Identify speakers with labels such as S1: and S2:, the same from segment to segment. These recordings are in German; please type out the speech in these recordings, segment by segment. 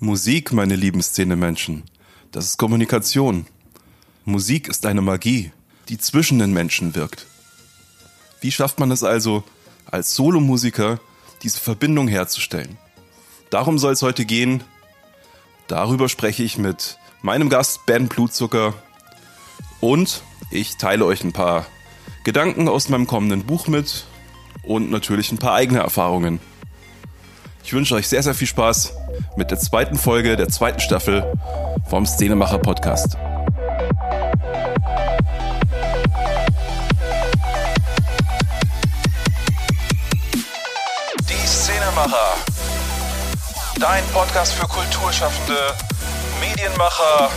S1: Musik, meine lieben Szene-Menschen, das ist Kommunikation. Musik ist eine Magie, die zwischen den Menschen wirkt. Wie schafft man es also, als Solomusiker diese Verbindung herzustellen? Darum soll es heute gehen. Darüber spreche ich mit meinem Gast Ben Blutzucker und ich teile euch ein paar Gedanken aus meinem kommenden Buch mit und natürlich ein paar eigene Erfahrungen. Ich wünsche euch sehr, sehr viel Spaß mit der zweiten Folge der zweiten Staffel vom Szenemacher Podcast.
S2: Die Szenemacher. Dein Podcast für Kulturschaffende, Medienmacher,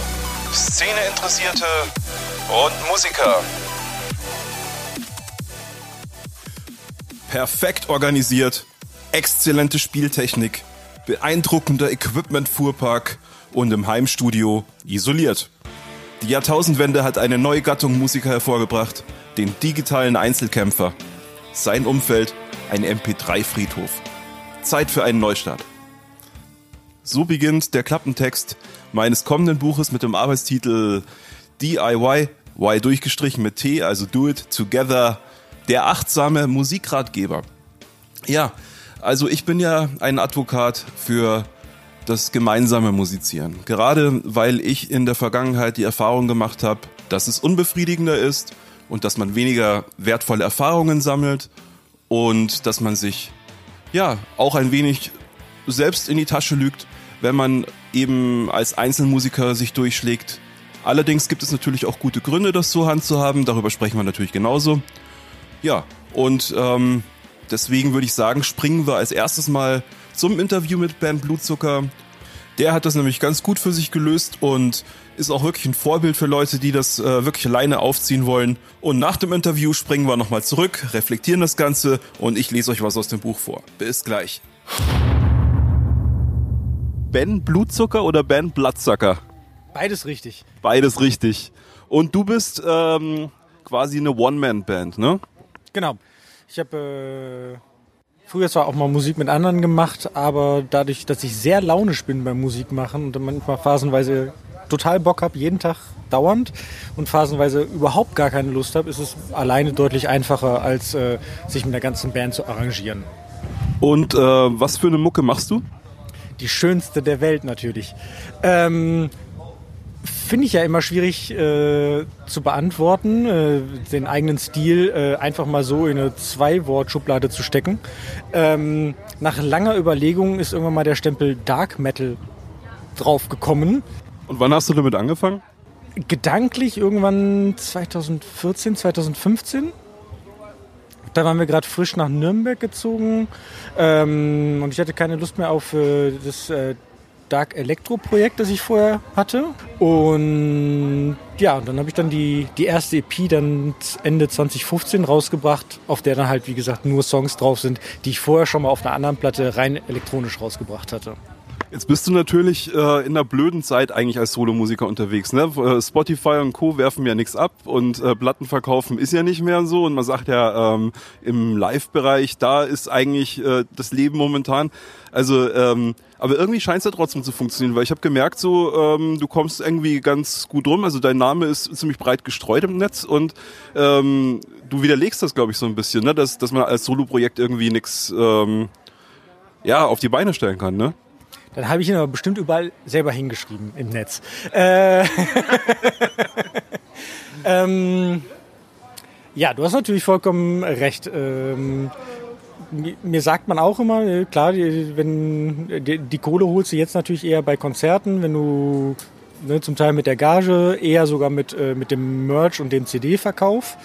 S2: Szeneinteressierte und Musiker.
S1: Perfekt organisiert, exzellente Spieltechnik, beeindruckender Equipment-Fuhrpark und im Heimstudio isoliert. Die Jahrtausendwende hat eine neue Gattung Musiker hervorgebracht, den digitalen Einzelkämpfer. Sein Umfeld ein MP3-Friedhof. Zeit für einen Neustart. So beginnt der Klappentext meines kommenden Buches mit dem Arbeitstitel DIY, Y durchgestrichen mit T, also Do It Together, der achtsame Musikratgeber. Ja, also ich bin ja ein Advokat für das gemeinsame Musizieren. Gerade weil ich in der Vergangenheit die Erfahrung gemacht habe, dass es unbefriedigender ist und dass man weniger wertvolle Erfahrungen sammelt und dass man sich ja auch ein wenig selbst in die Tasche lügt, wenn man eben als Einzelmusiker sich durchschlägt. Allerdings gibt es natürlich auch gute Gründe, das zur Hand zu haben. Darüber sprechen wir natürlich genauso. Ja, und ähm, deswegen würde ich sagen, springen wir als erstes mal zum Interview mit Ben Blutzucker. Der hat das nämlich ganz gut für sich gelöst und ist auch wirklich ein Vorbild für Leute, die das äh, wirklich alleine aufziehen wollen. Und nach dem Interview springen wir nochmal zurück, reflektieren das Ganze und ich lese euch was aus dem Buch vor. Bis gleich. Ben Blutzucker oder Ben Bloodsucker?
S3: Beides richtig.
S1: Beides richtig. Und du bist ähm, quasi eine One-Man-Band, ne?
S3: Genau. Ich habe äh, früher zwar auch mal Musik mit anderen gemacht, aber dadurch, dass ich sehr launisch bin beim Musikmachen und manchmal phasenweise total Bock habe, jeden Tag dauernd und phasenweise überhaupt gar keine Lust habe, ist es alleine deutlich einfacher, als äh, sich mit der ganzen Band zu arrangieren.
S1: Und äh, was für eine Mucke machst du?
S3: Die schönste der Welt natürlich. Ähm, Finde ich ja immer schwierig äh, zu beantworten, äh, den eigenen Stil äh, einfach mal so in eine Zwei-Wort-Schublade zu stecken. Ähm, nach langer Überlegung ist irgendwann mal der Stempel Dark Metal draufgekommen.
S1: Und wann hast du damit angefangen?
S3: Gedanklich irgendwann 2014, 2015. Da waren wir gerade frisch nach Nürnberg gezogen ähm, und ich hatte keine Lust mehr auf äh, das äh, Dark Electro Projekt, das ich vorher hatte. Und ja, dann habe ich dann die, die erste EP dann Ende 2015 rausgebracht, auf der dann halt, wie gesagt, nur Songs drauf sind, die ich vorher schon mal auf einer anderen Platte rein elektronisch rausgebracht hatte.
S1: Jetzt bist du natürlich äh, in einer blöden Zeit eigentlich als Solomusiker unterwegs. Ne? Äh, Spotify und Co. werfen ja nichts ab und äh, Platten verkaufen ist ja nicht mehr so. Und man sagt ja, ähm, im Live-Bereich, da ist eigentlich äh, das Leben momentan. Also, ähm, aber irgendwie scheint es ja trotzdem zu funktionieren, weil ich habe gemerkt, so ähm, du kommst irgendwie ganz gut rum. Also dein Name ist ziemlich breit gestreut im Netz und ähm, du widerlegst das, glaube ich, so ein bisschen, ne? dass, dass man als Solo-Projekt irgendwie nichts ähm, ja, auf die Beine stellen kann, ne?
S3: Dann habe ich ihn aber bestimmt überall selber hingeschrieben im Netz. Äh ähm, ja, du hast natürlich vollkommen recht. Ähm, mir sagt man auch immer, äh, klar, wenn die, die, Kohle holst du jetzt natürlich eher bei Konzerten, wenn du ne, zum Teil mit der Gage, eher sogar mit, äh, mit dem Merch und dem CD-Verkauf.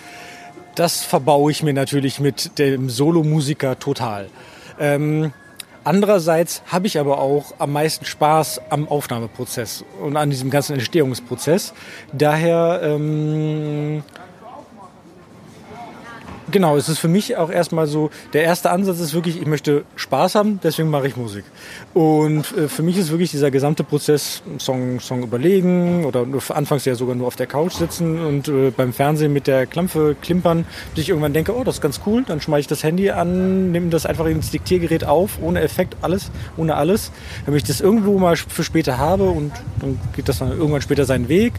S3: Das verbaue ich mir natürlich mit dem Solomusiker total. Ähm, Andererseits habe ich aber auch am meisten Spaß am Aufnahmeprozess und an diesem ganzen Entstehungsprozess. Daher ähm, Genau, es ist für mich auch erstmal so, der erste Ansatz ist wirklich, ich möchte Spaß haben, deswegen mache ich Musik. Und äh, für mich ist wirklich dieser gesamte Prozess, Song, Song überlegen oder anfangs ja sogar nur auf der Couch sitzen und äh, beim Fernsehen mit der Klampfe klimpern, bis ich irgendwann denke, oh, das ist ganz cool, dann schmeiße ich das Handy an, nehme das einfach ins Diktiergerät auf, ohne Effekt, alles, ohne alles, damit ich das irgendwo mal für später habe und dann geht das dann irgendwann später seinen Weg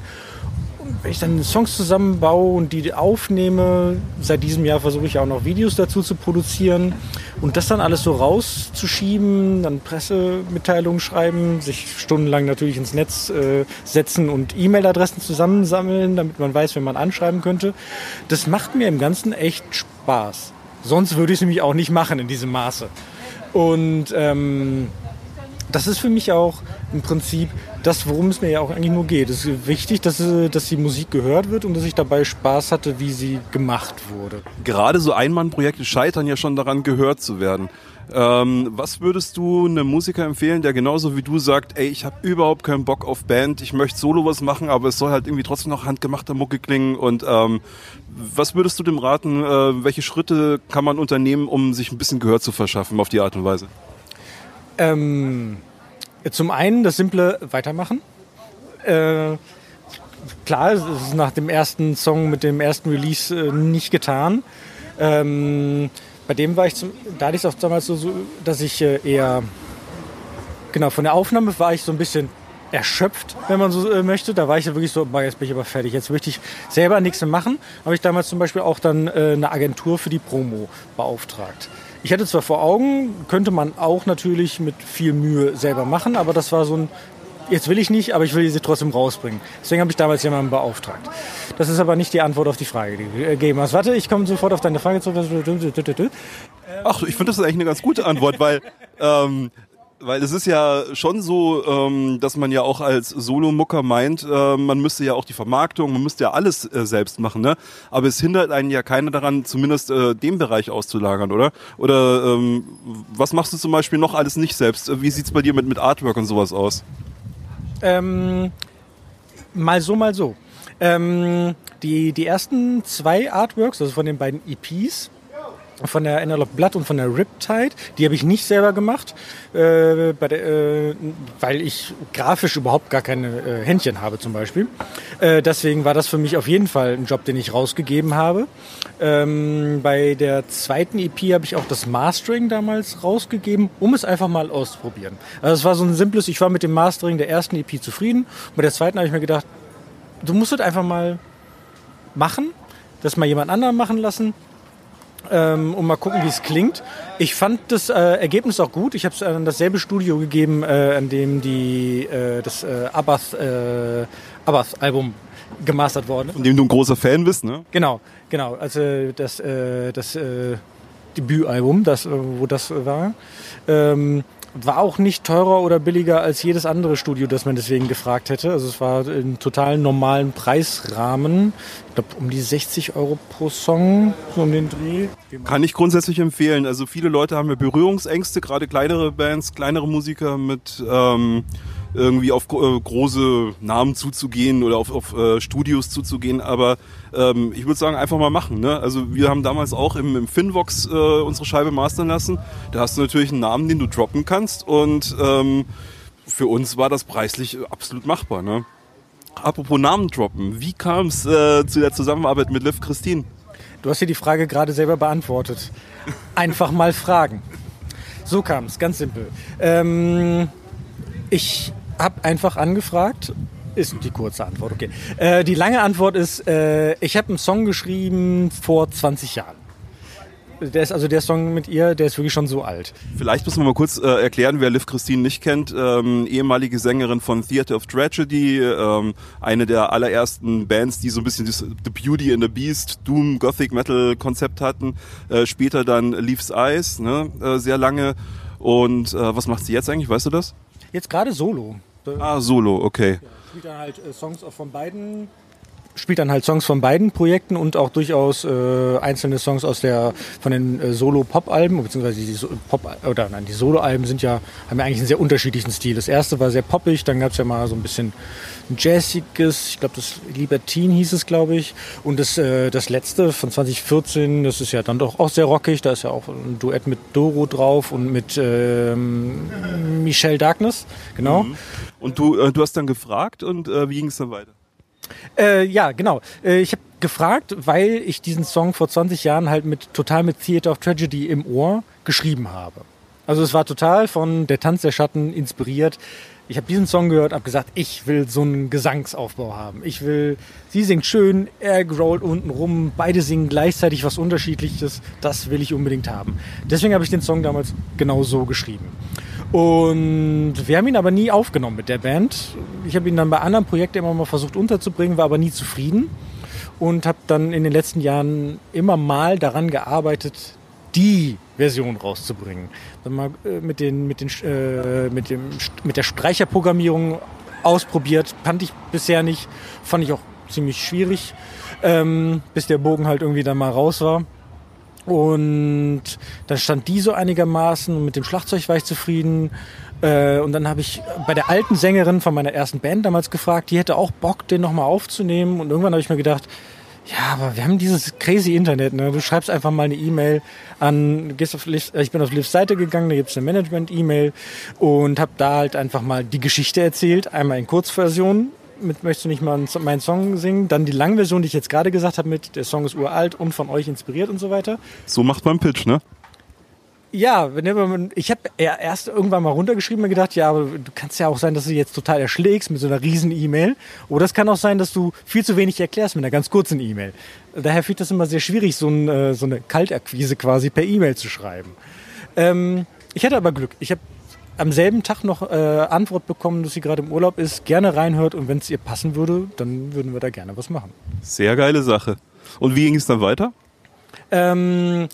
S3: wenn ich dann Songs zusammenbaue und die aufnehme, seit diesem Jahr versuche ich auch noch Videos dazu zu produzieren und das dann alles so rauszuschieben, dann Pressemitteilungen schreiben, sich stundenlang natürlich ins Netz äh, setzen und E-Mail-Adressen zusammensammeln, damit man weiß, wenn man anschreiben könnte. Das macht mir im Ganzen echt Spaß. Sonst würde ich es nämlich auch nicht machen in diesem Maße. Und ähm, das ist für mich auch im Prinzip das, worum es mir ja auch eigentlich nur geht. Es ist wichtig, dass, äh, dass die Musik gehört wird und dass ich dabei Spaß hatte, wie sie gemacht wurde.
S1: Gerade so Einmannprojekte scheitern ja schon daran, gehört zu werden. Ähm, was würdest du einem Musiker empfehlen, der genauso wie du sagt, ey, ich habe überhaupt keinen Bock auf Band, ich möchte solo was machen, aber es soll halt irgendwie trotzdem noch handgemachter Mucke klingen und ähm, was würdest du dem raten, äh, welche Schritte kann man unternehmen, um sich ein bisschen Gehör zu verschaffen auf die Art und Weise?
S3: Ähm, zum einen das simple Weitermachen. Äh, klar, es ist nach dem ersten Song mit dem ersten Release äh, nicht getan. Ähm, bei dem war ich, zum, da hatte ich es auch damals so, so dass ich äh, eher, genau, von der Aufnahme war ich so ein bisschen erschöpft, wenn man so äh, möchte. Da war ich ja wirklich so, jetzt bin ich aber fertig. Jetzt möchte ich selber nichts mehr machen. Habe ich damals zum Beispiel auch dann äh, eine Agentur für die Promo beauftragt. Ich hatte zwar vor Augen, könnte man auch natürlich mit viel Mühe selber machen, aber das war so ein, jetzt will ich nicht, aber ich will sie trotzdem rausbringen. Deswegen habe ich damals jemanden beauftragt. Das ist aber nicht die Antwort auf die Frage, die du gegeben hast. Warte, ich komme sofort auf deine Frage zurück.
S1: Ach, ich finde das ist eigentlich eine ganz gute Antwort, weil ähm, weil es ist ja schon so, ähm, dass man ja auch als Solomucker meint, äh, man müsste ja auch die Vermarktung, man müsste ja alles äh, selbst machen, ne? Aber es hindert einen ja keiner daran, zumindest äh, den Bereich auszulagern, oder? Oder ähm, was machst du zum Beispiel noch alles nicht selbst? Wie sieht's bei dir mit, mit Artwork und sowas aus?
S3: Ähm, mal so, mal so. Ähm, die, die ersten zwei Artworks, also von den beiden EPs, von der Analog Blood und von der Riptide. Die habe ich nicht selber gemacht, äh, der, äh, weil ich grafisch überhaupt gar keine äh, Händchen habe zum Beispiel. Äh, deswegen war das für mich auf jeden Fall ein Job, den ich rausgegeben habe. Ähm, bei der zweiten EP habe ich auch das Mastering damals rausgegeben, um es einfach mal auszuprobieren. Also es war so ein simples, ich war mit dem Mastering der ersten EP zufrieden. Bei der zweiten habe ich mir gedacht, du musst es einfach mal machen, das mal jemand anderen machen lassen ähm, und mal gucken, wie es klingt. Ich fand das äh, Ergebnis auch gut. Ich habe es an dasselbe Studio gegeben, äh, an dem die, äh, das äh, Abath-Album äh, gemastert worden ist.
S1: Von dem du ein großer Fan bist, ne?
S3: Genau, genau. Also das, äh, das äh, Debütalbum, das, wo das war. Ähm, war auch nicht teurer oder billiger als jedes andere Studio, das man deswegen gefragt hätte. Also es war im total normalen Preisrahmen. Ich glaube um die 60 Euro pro Song, so um den Dreh.
S1: Kann ich grundsätzlich empfehlen. Also viele Leute haben ja Berührungsängste, gerade kleinere Bands, kleinere Musiker mit ähm, irgendwie auf äh, große Namen zuzugehen oder auf, auf äh, Studios zuzugehen. Aber ähm, ich würde sagen, einfach mal machen. Ne? Also wir haben damals auch im, im Finvox äh, unsere Scheibe mastern lassen. Da hast du natürlich einen Namen, den du droppen kannst. Und ähm, für uns war das preislich absolut machbar. Ne? Apropos Namen droppen, wie kam es äh, zu der Zusammenarbeit mit Liv Christine?
S3: Du hast hier die Frage gerade selber beantwortet. Einfach mal fragen. So kam es, ganz simpel. Ähm, ich habe einfach angefragt. Ist die kurze Antwort, okay. Äh, die lange Antwort ist, äh, ich habe einen Song geschrieben vor 20 Jahren. Der ist also der Song mit ihr, der ist wirklich schon so alt.
S1: Vielleicht müssen wir mal kurz äh, erklären, wer Liv Christine nicht kennt. Ähm, ehemalige Sängerin von Theater of Tragedy, ähm, eine der allerersten Bands, die so ein bisschen das The Beauty and the Beast, Doom, Gothic Metal Konzept hatten. Äh, später dann Leaves Eyes, ne? äh, sehr lange. Und äh, was macht sie jetzt eigentlich? Weißt du das?
S3: Jetzt gerade Solo.
S1: Ah, Solo, okay.
S3: Ja, spielt dann halt äh, Songs von beiden spielt dann halt Songs von beiden Projekten und auch durchaus äh, einzelne Songs aus der von den äh, Solo-Pop-Alben, beziehungsweise die so Pop oder nein, die Solo-Alben sind ja, haben ja eigentlich einen sehr unterschiedlichen Stil. Das erste war sehr poppig, dann gab es ja mal so ein bisschen jazziges, ich glaube das Libertine hieß es, glaube ich. Und das, äh, das letzte von 2014, das ist ja dann doch auch sehr rockig, da ist ja auch ein Duett mit Doro drauf und mit ähm, Michelle Darkness, genau. Mhm.
S1: Und du, äh, du hast dann gefragt und äh, wie ging es dann weiter?
S3: Äh, ja, genau. Äh, ich habe gefragt, weil ich diesen Song vor 20 Jahren halt mit total mit Theater of Tragedy im Ohr geschrieben habe. Also es war total von Der Tanz der Schatten inspiriert. Ich habe diesen Song gehört, habe gesagt, ich will so einen Gesangsaufbau haben. Ich will, sie singt schön, er growlt unten rum, beide singen gleichzeitig was Unterschiedliches. Das will ich unbedingt haben. Deswegen habe ich den Song damals genau so geschrieben. Und wir haben ihn aber nie aufgenommen mit der Band. Ich habe ihn dann bei anderen Projekten immer mal versucht unterzubringen, war aber nie zufrieden und habe dann in den letzten Jahren immer mal daran gearbeitet, die Version rauszubringen. Dann mal äh, mit, den, mit, den, äh, mit, dem, mit der Speicherprogrammierung ausprobiert, fand ich bisher nicht, fand ich auch ziemlich schwierig, ähm, bis der Bogen halt irgendwie dann mal raus war. Und dann stand die so einigermaßen und mit dem Schlagzeug war ich zufrieden. Äh, und dann habe ich bei der alten Sängerin von meiner ersten Band damals gefragt, die hätte auch Bock, den nochmal aufzunehmen. Und irgendwann habe ich mir gedacht, ja, aber wir haben dieses crazy Internet. Ne? Du schreibst einfach mal eine E-Mail an, gehst auf Liv, ich bin auf Livs Seite gegangen, da gibt's eine Management-E-Mail und habe da halt einfach mal die Geschichte erzählt, einmal in Kurzversion. Mit möchtest du nicht mal meinen Song singen? Dann die Langversion, die ich jetzt gerade gesagt habe, mit der Song ist uralt und von euch inspiriert und so weiter.
S1: So macht man Pitch, ne?
S3: Ja, ich habe erst irgendwann mal runtergeschrieben und gedacht, ja, aber du kannst ja auch sein, dass du jetzt total erschlägst mit so einer riesen E-Mail. Oder es kann auch sein, dass du viel zu wenig erklärst mit einer ganz kurzen E-Mail. Daher ich das immer sehr schwierig, so, ein, äh, so eine Kaltakquise quasi per E-Mail zu schreiben. Ähm, ich hatte aber Glück. Ich habe am selben Tag noch äh, Antwort bekommen, dass sie gerade im Urlaub ist, gerne reinhört und wenn es ihr passen würde, dann würden wir da gerne was machen.
S1: Sehr geile Sache. Und wie ging es dann weiter?
S3: Ähm,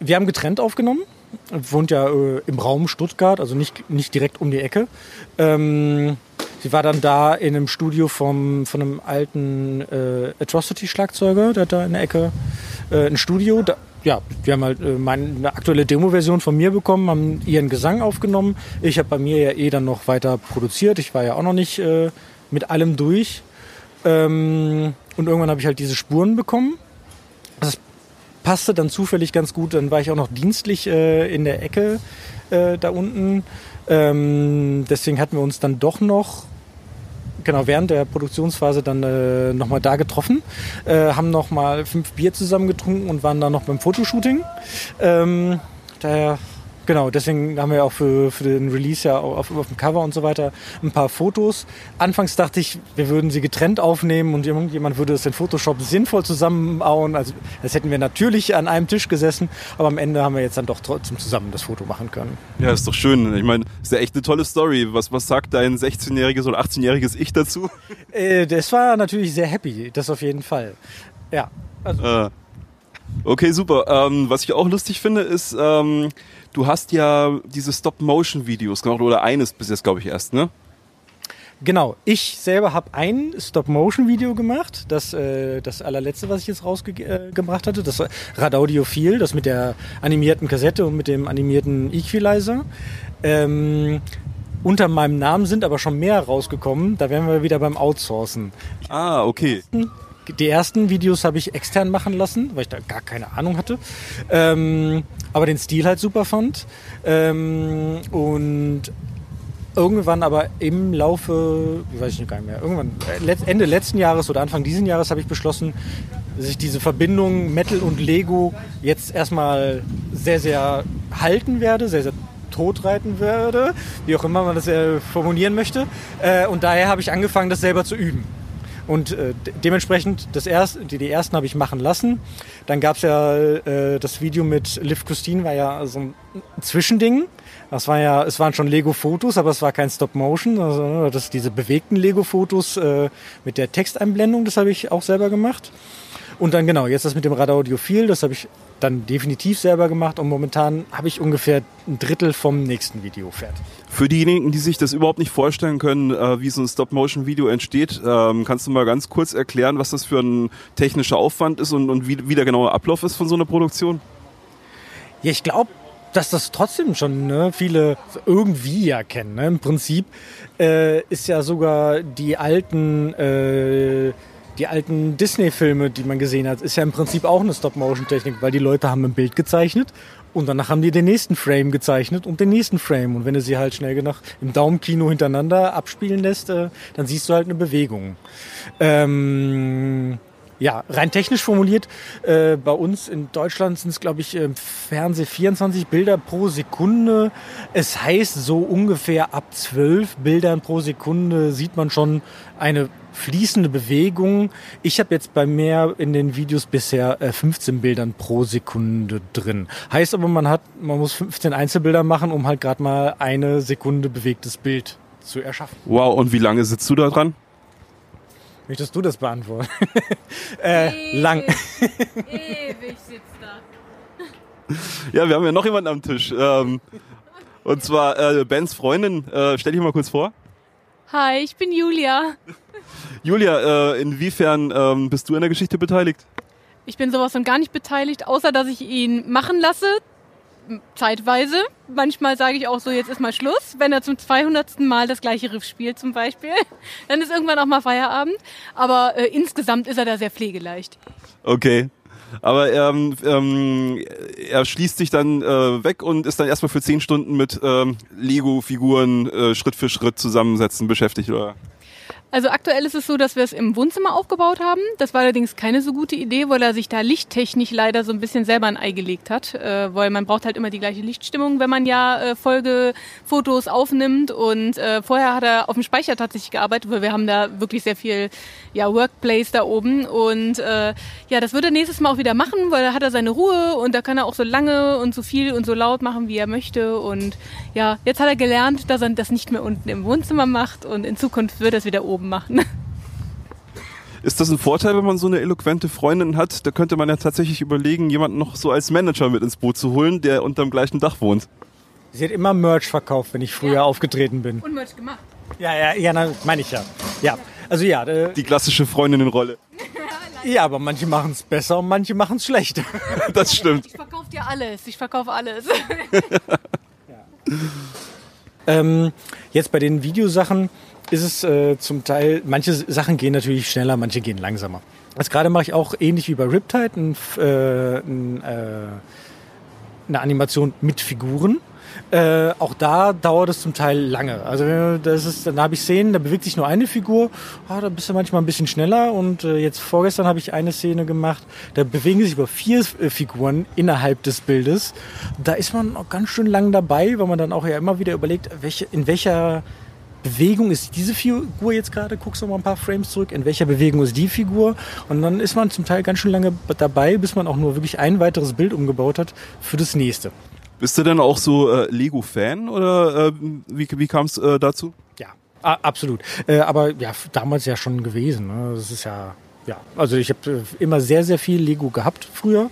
S3: wir haben getrennt aufgenommen wohnt ja äh, im Raum Stuttgart, also nicht, nicht direkt um die Ecke. Ähm, sie war dann da in einem Studio vom, von einem alten äh, Atrocity-Schlagzeuger, der hat da in der Ecke äh, ein Studio. Da, ja, wir haben halt äh, meine, eine aktuelle Demo-Version von mir bekommen, haben ihren Gesang aufgenommen. Ich habe bei mir ja eh dann noch weiter produziert. Ich war ja auch noch nicht äh, mit allem durch. Ähm, und irgendwann habe ich halt diese Spuren bekommen. Das passte dann zufällig ganz gut. Dann war ich auch noch dienstlich äh, in der Ecke äh, da unten. Ähm, deswegen hatten wir uns dann doch noch genau während der Produktionsphase dann äh, nochmal da getroffen, äh, haben nochmal fünf Bier zusammen getrunken und waren dann noch beim Fotoshooting. Ähm, daher Genau, deswegen haben wir auch für, für den Release ja auf, auf dem Cover und so weiter ein paar Fotos. Anfangs dachte ich, wir würden sie getrennt aufnehmen und irgendjemand würde es in Photoshop sinnvoll zusammenbauen. Also das hätten wir natürlich an einem Tisch gesessen, aber am Ende haben wir jetzt dann doch trotzdem zusammen das Foto machen können.
S1: Ja, ist doch schön. Ich meine, ist ja echt eine tolle Story. Was, was sagt dein 16-jähriges oder 18-jähriges Ich dazu?
S3: Äh, das war natürlich sehr happy, das auf jeden Fall. Ja.
S1: Also. Äh. Okay, super. Ähm, was ich auch lustig finde, ist, ähm, du hast ja diese Stop-Motion-Videos gemacht oder eines bis jetzt, glaube ich, erst, ne?
S3: Genau, ich selber habe ein Stop-Motion-Video gemacht, das, äh, das allerletzte, was ich jetzt rausgebracht äh, hatte, das Radaudiophil, das mit der animierten Kassette und mit dem animierten Equalizer. Ähm, unter meinem Namen sind aber schon mehr rausgekommen, da wären wir wieder beim Outsourcen.
S1: Ah, okay.
S3: Die ersten Videos habe ich extern machen lassen, weil ich da gar keine Ahnung hatte. Ähm, aber den Stil halt super fand. Ähm, und irgendwann aber im Laufe, wie weiß ich gar nicht mehr, irgendwann äh, Ende letzten Jahres oder Anfang diesen Jahres habe ich beschlossen, dass ich diese Verbindung Metal und Lego jetzt erstmal sehr, sehr halten werde, sehr, sehr totreiten werde, wie auch immer man das äh, formulieren möchte. Äh, und daher habe ich angefangen, das selber zu üben. Und äh, dementsprechend, das erste, die, die ersten habe ich machen lassen. Dann gab es ja äh, das Video mit Liv Christine, war ja so ein Zwischending. Das war ja, es waren schon Lego-Fotos, aber es war kein Stop-Motion. Also das diese bewegten Lego-Fotos äh, mit der Texteinblendung, das habe ich auch selber gemacht. Und dann genau, jetzt das mit dem Radaudiophil, das habe ich dann definitiv selber gemacht und momentan habe ich ungefähr ein Drittel vom nächsten Video fertig.
S1: Für diejenigen, die sich das überhaupt nicht vorstellen können, äh, wie so ein Stop-Motion-Video entsteht, ähm, kannst du mal ganz kurz erklären, was das für ein technischer Aufwand ist und, und wie, wie der genaue Ablauf ist von so einer Produktion?
S3: Ja, ich glaube, dass das trotzdem schon ne, viele irgendwie ja kennen. Ne? Im Prinzip äh, ist ja sogar die alten äh, die alten Disney-Filme, die man gesehen hat, ist ja im Prinzip auch eine Stop-Motion-Technik, weil die Leute haben ein Bild gezeichnet und danach haben die den nächsten Frame gezeichnet und den nächsten Frame. Und wenn du sie halt schnell genug im Daumenkino hintereinander abspielen lässt, äh, dann siehst du halt eine Bewegung. Ähm, ja, rein technisch formuliert, äh, bei uns in Deutschland sind es, glaube ich, im Fernseh 24 Bilder pro Sekunde. Es heißt, so ungefähr ab 12 Bildern pro Sekunde sieht man schon eine fließende Bewegung. Ich habe jetzt bei mehr in den Videos bisher äh, 15 Bildern pro Sekunde drin. Heißt aber, man hat, man muss 15 Einzelbilder machen, um halt gerade mal eine Sekunde bewegtes Bild zu erschaffen.
S1: Wow, und wie lange sitzt du da dran?
S3: Möchtest du das beantworten? äh, lang.
S4: Ewig sitzt da.
S1: Ja, wir haben ja noch jemanden am Tisch. Ähm, und zwar äh, Bens Freundin. Äh, stell dich mal kurz vor.
S4: Hi, ich bin Julia.
S1: Julia, äh, inwiefern ähm, bist du in der Geschichte beteiligt?
S4: Ich bin sowas von gar nicht beteiligt, außer dass ich ihn machen lasse. Zeitweise. Manchmal sage ich auch so, jetzt ist mal Schluss. Wenn er zum 200. Mal das gleiche Riff spielt zum Beispiel, dann ist irgendwann auch mal Feierabend. Aber äh, insgesamt ist er da sehr pflegeleicht.
S1: Okay. Aber ähm, ähm, er schließt sich dann äh, weg und ist dann erstmal für zehn Stunden mit ähm, Lego-Figuren äh, Schritt für Schritt zusammensetzen beschäftigt, oder?
S4: Also aktuell ist es so, dass wir es im Wohnzimmer aufgebaut haben. Das war allerdings keine so gute Idee, weil er sich da lichttechnisch leider so ein bisschen selber ein Ei gelegt hat. Äh, weil man braucht halt immer die gleiche Lichtstimmung, wenn man ja äh, Folgefotos aufnimmt. Und äh, vorher hat er auf dem Speicher tatsächlich gearbeitet, weil wir haben da wirklich sehr viel ja, Workplace da oben. Und äh, ja, das wird er nächstes Mal auch wieder machen, weil da hat er seine Ruhe und da kann er auch so lange und so viel und so laut machen, wie er möchte. Und ja, jetzt hat er gelernt, dass er das nicht mehr unten im Wohnzimmer macht und in Zukunft wird er es wieder oben machen.
S1: Ist das ein Vorteil, wenn man so eine eloquente Freundin hat? Da könnte man ja tatsächlich überlegen, jemanden noch so als Manager mit ins Boot zu holen, der unterm gleichen Dach wohnt.
S3: Sie hat immer Merch verkauft, wenn ich früher
S4: Ja.
S3: aufgetreten bin.
S4: Und Merch gemacht.
S3: Ja, ja, ja, meine ich ja. Ja, also ja, äh,
S1: Die klassische Freundinnenrolle.
S3: ja, aber manche machen es besser und manche machen es schlechter.
S1: Das stimmt.
S4: Ich verkaufe dir alles. Ich verkaufe alles.
S3: Ähm, jetzt bei den Videosachen ist es äh, zum Teil, manche Sachen gehen natürlich schneller, manche gehen langsamer. Jetzt gerade mache ich auch ähnlich wie bei Riptide ein, äh, ein, äh, eine Animation mit Figuren. Äh, auch da dauert es zum Teil lange. Also das ist, dann habe ich Szenen, da bewegt sich nur eine Figur, ah, da bist du manchmal ein bisschen schneller. Und äh, jetzt vorgestern habe ich eine Szene gemacht, da bewegen sich über vier äh, Figuren innerhalb des Bildes. Da ist man auch ganz schön lang dabei, weil man dann auch ja immer wieder überlegt, welche, in welcher Bewegung ist diese Figur jetzt gerade, guckst du mal ein paar Frames zurück, in welcher Bewegung ist die Figur und dann ist man zum Teil ganz schön lange dabei, bis man auch nur wirklich ein weiteres Bild umgebaut hat für das nächste.
S1: Bist du denn auch so äh, Lego-Fan oder äh, wie, wie kam es äh, dazu?
S3: Ja, absolut. Äh, aber ja, damals ja schon gewesen. Ne? Das ist ja, ja. Also ich habe äh, immer sehr, sehr viel Lego gehabt früher.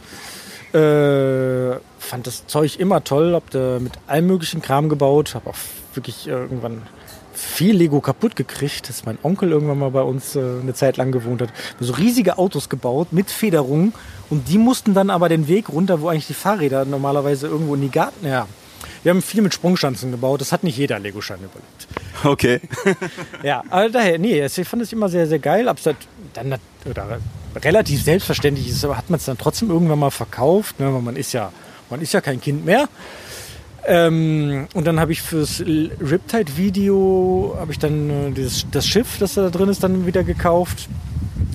S3: Äh, fand das Zeug immer toll, hab da mit allem möglichen Kram gebaut, habe auch wirklich irgendwann viel Lego kaputt gekriegt, dass mein Onkel irgendwann mal bei uns äh, eine Zeit lang gewohnt hat. So riesige Autos gebaut mit Federungen und die mussten dann aber den Weg runter, wo eigentlich die Fahrräder normalerweise irgendwo in die Garten. Ja, wir haben viel mit Sprungschanzen gebaut. Das hat nicht jeder Lego-Schein überlebt.
S1: Okay.
S3: Ja, aber daher, nee, ich fand es immer sehr, sehr geil. Es dann, oder relativ selbstverständlich ist, aber hat man es dann trotzdem irgendwann mal verkauft, ne? weil man ist ja, man ist ja kein Kind mehr. Ähm, und dann habe ich fürs Riptide-Video habe ich dann äh, dieses, das Schiff, das da drin ist, dann wieder gekauft.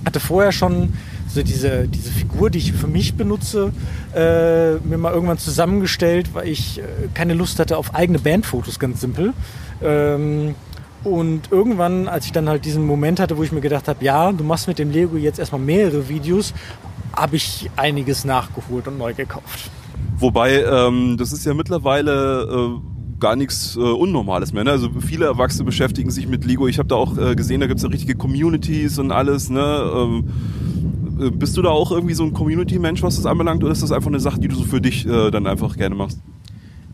S3: Hatte vorher schon so diese, diese Figur, die ich für mich benutze, äh, mir mal irgendwann zusammengestellt, weil ich äh, keine Lust hatte auf eigene Bandfotos, ganz simpel. Ähm, und irgendwann, als ich dann halt diesen Moment hatte, wo ich mir gedacht habe, ja, du machst mit dem Lego jetzt erstmal mehrere Videos, habe ich einiges nachgeholt und neu gekauft.
S1: Wobei, ähm, das ist ja mittlerweile äh, gar nichts äh, Unnormales mehr. Ne? Also viele Erwachsene beschäftigen sich mit Lego. Ich habe da auch äh, gesehen, da gibt's ja richtige Communities und alles. Ne? Ähm, äh, bist du da auch irgendwie so ein Community-Mensch, was das anbelangt, oder ist das einfach eine Sache, die du so für dich äh, dann einfach gerne machst?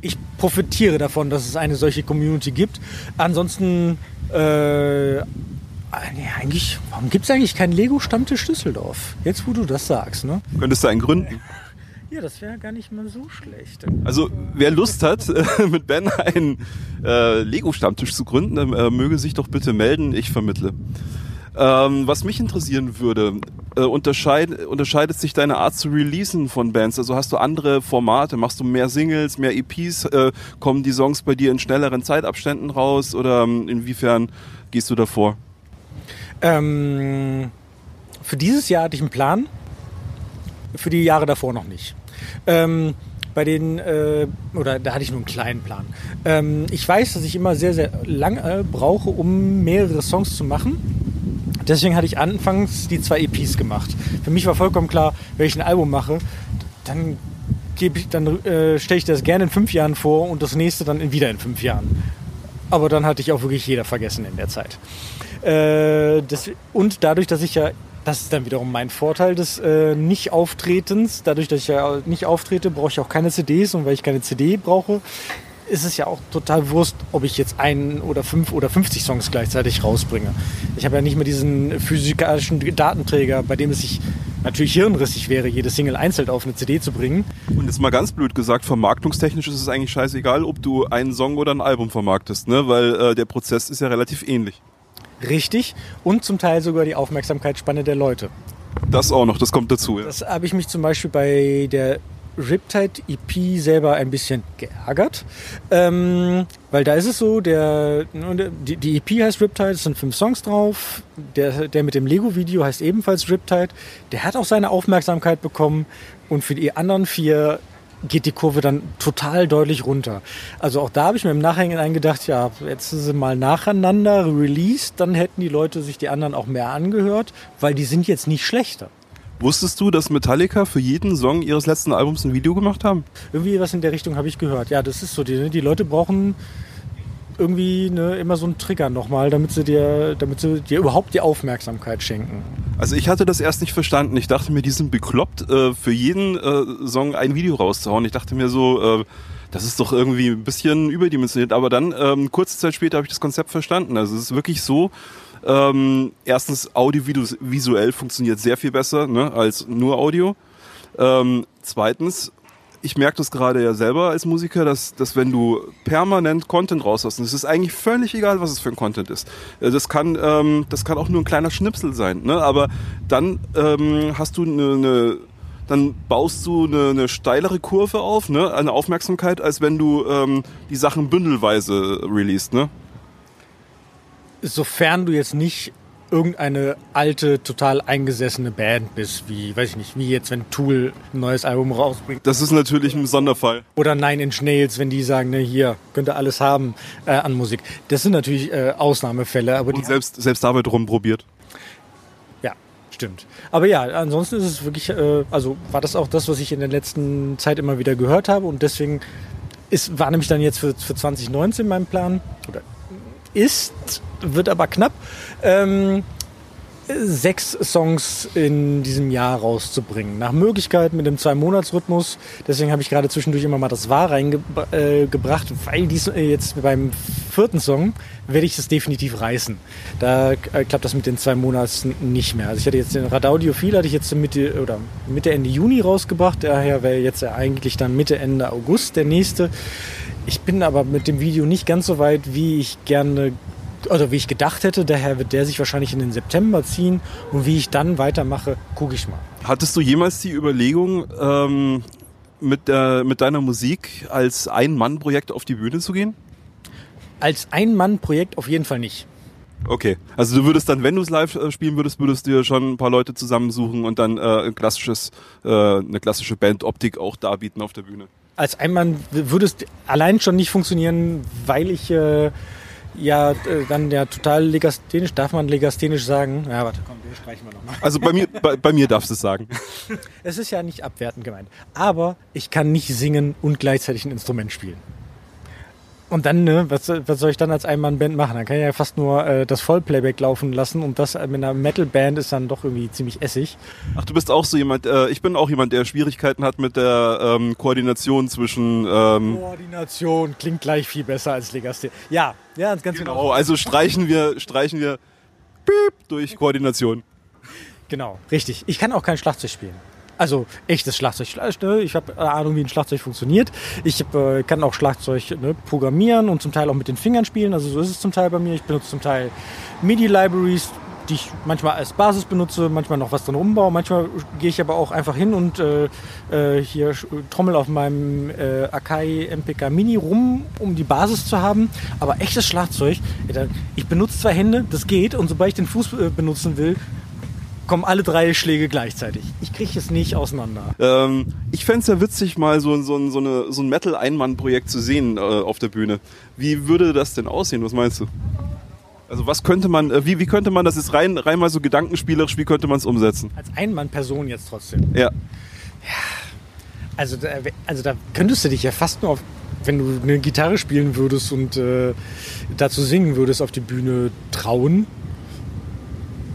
S3: ich profitiere davon, dass es eine solche Community gibt. Ansonsten, äh, nee, eigentlich, warum gibt es eigentlich keinen Lego-Stammtisch Düsseldorf? Jetzt, wo du das sagst, ne?
S1: Könntest du einen gründen?
S3: Ja, das wäre gar nicht mal so schlecht.
S1: Also wer Lust hat, mit Ben einen äh, Lego-Stammtisch zu gründen, äh, möge sich doch bitte melden, ich vermittle. Ähm, was mich interessieren würde, äh, unterscheid, unterscheidet sich deine Art zu releasen von Bands? Also hast du andere Formate? Machst du mehr Singles, mehr EPs? Äh, kommen die Songs bei dir in schnelleren Zeitabständen raus? Oder ähm, inwiefern gehst du davor?
S3: Ähm, für dieses Jahr hatte ich einen Plan, für die Jahre davor noch nicht. Ähm, bei den, äh, oder da hatte ich nur einen kleinen Plan. Ähm, ich weiß, dass ich immer sehr, sehr lange äh, brauche, um mehrere Songs zu machen. Deswegen hatte ich anfangs die zwei EPs gemacht. Für mich war vollkommen klar, wenn ich ein Album mache, dann, dann äh, stelle ich das gerne in fünf Jahren vor und das nächste dann wieder in fünf Jahren. Aber dann hatte ich auch wirklich jeder vergessen in der Zeit. Äh, das, und dadurch, dass ich ja das ist dann wiederum mein Vorteil des äh, Nicht-Auftretens. Dadurch, dass ich ja nicht auftrete, brauche ich auch keine CDs. Und weil ich keine CD brauche, ist es ja auch total Wurst, ob ich jetzt einen oder fünf oder 50 Songs gleichzeitig rausbringe. Ich habe ja nicht mehr diesen physikalischen Datenträger, bei dem es sich natürlich hirnrissig wäre, jede Single einzeln auf eine CD zu bringen.
S1: Und jetzt mal ganz blöd gesagt, vermarktungstechnisch ist es eigentlich scheißegal, ob du einen Song oder ein Album vermarktest, ne? weil äh, der Prozess ist ja relativ ähnlich.
S3: Richtig. Und zum Teil sogar die Aufmerksamkeitsspanne der Leute.
S1: Das auch noch, das kommt dazu. Ja.
S3: Das habe ich mich zum Beispiel bei der Riptide EP selber ein bisschen geärgert, ähm, weil da ist es so, der, die, die EP heißt Riptide, es sind fünf Songs drauf, der, der mit dem Lego-Video heißt ebenfalls Riptide, der hat auch seine Aufmerksamkeit bekommen und für die anderen vier geht die Kurve dann total deutlich runter. Also auch da habe ich mir im Nachhinein gedacht, ja, jetzt sind sie mal nacheinander released, dann hätten die Leute sich die anderen auch mehr angehört, weil die sind jetzt nicht schlechter.
S1: Wusstest du, dass Metallica für jeden Song ihres letzten Albums ein Video gemacht haben?
S3: Irgendwie was in der Richtung habe ich gehört. Ja, das ist so. Die, die Leute brauchen irgendwie ne, immer so einen Trigger nochmal, damit sie dir, damit sie dir überhaupt die Aufmerksamkeit schenken.
S1: Also ich hatte das erst nicht verstanden. Ich dachte mir, die sind bekloppt, äh, für jeden äh, Song ein Video rauszuhauen. Ich dachte mir so, äh, das ist doch irgendwie ein bisschen überdimensioniert. Aber dann, ähm, kurze Zeit später, habe ich das Konzept verstanden. Also es ist wirklich so, ähm, erstens, audiovisuell funktioniert sehr viel besser ne, als nur Audio. Ähm, zweitens, ich merke das gerade ja selber als Musiker, dass, dass wenn du permanent Content raus hast, und es ist eigentlich völlig egal, was es für ein Content ist. Äh, das kann, ähm, das kann auch nur ein kleiner Schnipsel sein, ne? aber dann ähm, hast du eine, eine dann baust du eine, eine steilere Kurve auf, ne? eine Aufmerksamkeit, als wenn du ähm, die Sachen bündelweise releast. Ne?
S3: Sofern du jetzt nicht irgendeine alte, total eingesessene Band bist, wie, weiß ich nicht, wie jetzt, wenn Tool ein neues Album rausbringt.
S1: Das ist natürlich ein Sonderfall.
S3: Oder Nine Inch Nails, wenn die sagen, ne, hier, könnt ihr alles haben äh, an Musik. Das sind natürlich äh, Ausnahmefälle. Aber
S1: Und die selbst, selbst dabei drum probiert.
S3: Ja, stimmt. Aber ja, ansonsten ist es wirklich, äh, also war das auch das, was ich in der letzten Zeit immer wieder gehört habe und deswegen ist, war nämlich dann jetzt für, für 2019 mein Plan, oder ist, wird aber knapp, ähm, sechs Songs in diesem Jahr rauszubringen. Nach Möglichkeit mit dem Zwei-Monats-Rhythmus. Deswegen habe ich gerade zwischendurch immer mal das Wahr reingebracht, äh, weil dies äh, jetzt beim vierten Song werde ich es definitiv reißen. Da äh, klappt das mit den zwei Monaten nicht mehr. Also ich hatte jetzt den Radaudiophil hatte ich jetzt Mitte oder Mitte Ende Juni rausgebracht. Daher wäre jetzt eigentlich dann Mitte Ende August der nächste. Ich bin aber mit dem Video nicht ganz so weit, wie ich gerne oder wie ich gedacht hätte. Daher wird der sich wahrscheinlich in den September ziehen. Und wie ich dann weitermache, gucke ich mal.
S1: Hattest du jemals die Überlegung, ähm, mit, der, mit deiner Musik als Ein-Mann-Projekt auf die Bühne zu gehen?
S3: Als Ein-Mann-Projekt auf jeden Fall nicht.
S1: Okay, also du würdest dann, wenn du es live äh, spielen würdest, würdest du dir schon ein paar Leute zusammensuchen und dann äh, ein klassisches, äh, eine klassische Bandoptik auch darbieten auf der Bühne.
S3: Als Einmann würde es allein schon nicht funktionieren, weil ich äh, ja äh, dann ja total legasthenisch, darf man legasthenisch sagen? Ja, warte, komm, wir streichen wir nochmal.
S1: Also bei mir, bei, bei mir darfst du es sagen.
S3: Es ist ja nicht abwertend gemeint. Aber ich kann nicht singen und gleichzeitig ein Instrument spielen. Und dann, ne, was, was soll ich dann als Einmann-Band machen? Dann kann ich ja fast nur äh, das Vollplayback laufen lassen und das mit einer Metal-Band ist dann doch irgendwie ziemlich essig.
S1: Ach, du bist auch so jemand, äh, ich bin auch jemand, der Schwierigkeiten hat mit der ähm, Koordination zwischen... Ähm,
S3: Koordination klingt gleich viel besser als Legasthenie. Ja, ja, ganz genau.
S1: genau, also streichen wir, streichen wir piep, durch Koordination.
S3: Genau, richtig. Ich kann auch kein Schlagzeug spielen. Also echtes Schlagzeug. Ne? Ich habe Ahnung, wie ein Schlagzeug funktioniert. Ich hab, äh, kann auch Schlagzeug ne, programmieren und zum Teil auch mit den Fingern spielen. Also so ist es zum Teil bei mir. Ich benutze zum Teil MIDI-Libraries, die ich manchmal als Basis benutze, manchmal noch was drin umbaue. Manchmal gehe ich aber auch einfach hin und äh, äh, hier trommel auf meinem äh, Akai MPK Mini rum, um die Basis zu haben. Aber echtes Schlagzeug, ich benutze zwei Hände, das geht. Und sobald ich den Fuß äh, benutzen will, kommen alle drei Schläge gleichzeitig. Ich kriege es nicht auseinander.
S1: Ähm, ich fände es ja witzig, mal so, so, so, eine, so ein Metal-Einmann-Projekt zu sehen äh, auf der Bühne. Wie würde das denn aussehen? Was meinst du? Also was könnte man, äh, wie, wie könnte man das jetzt rein, rein mal so gedankenspielerisch, wie könnte man es umsetzen?
S3: Als Einmann-Person jetzt trotzdem.
S1: Ja.
S3: Ja. Also da, also da könntest du dich ja fast nur auf, wenn du eine Gitarre spielen würdest und äh, dazu singen würdest auf die Bühne trauen.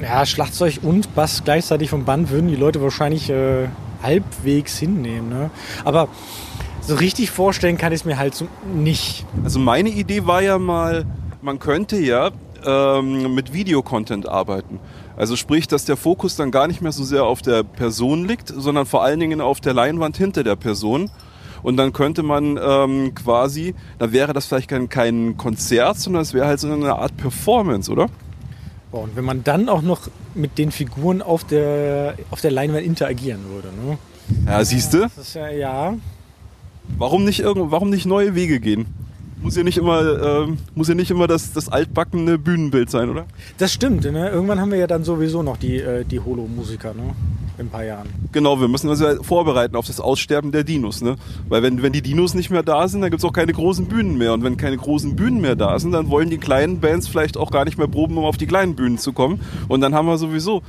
S3: Ja, Schlagzeug und Bass gleichzeitig vom Band würden die Leute wahrscheinlich äh, halbwegs hinnehmen. Ne? Aber so richtig vorstellen kann ich es mir halt so nicht.
S1: Also meine Idee war ja mal, man könnte ja ähm, mit Videocontent arbeiten. Also sprich, dass der Fokus dann gar nicht mehr so sehr auf der Person liegt, sondern vor allen Dingen auf der Leinwand hinter der Person. Und dann könnte man ähm, quasi, da wäre das vielleicht kein, kein Konzert, sondern es wäre halt so eine Art Performance, oder?
S3: Boah, Und wenn man dann auch noch mit den Figuren auf der, auf der Leinwand interagieren würde. Ne?
S1: Ja, siehst du?
S3: Das ist ja, ja.
S1: Warum nicht, irgend, warum nicht neue Wege gehen? Muss ja nicht immer, ähm, muss ja nicht immer das, das altbackene Bühnenbild sein, oder?
S3: Das stimmt. Ne? Irgendwann haben wir ja dann sowieso noch die, äh, die Holo-Musiker ne? In ein paar Jahren.
S1: Genau, wir müssen uns ja vorbereiten auf das Aussterben der Dinos, ne? Weil wenn, wenn die Dinos nicht mehr da sind, dann gibt's auch keine großen Bühnen mehr. Und wenn keine großen Bühnen mehr da sind, dann wollen die kleinen Bands vielleicht auch gar nicht mehr proben, um auf die kleinen Bühnen zu kommen. Und dann haben wir sowieso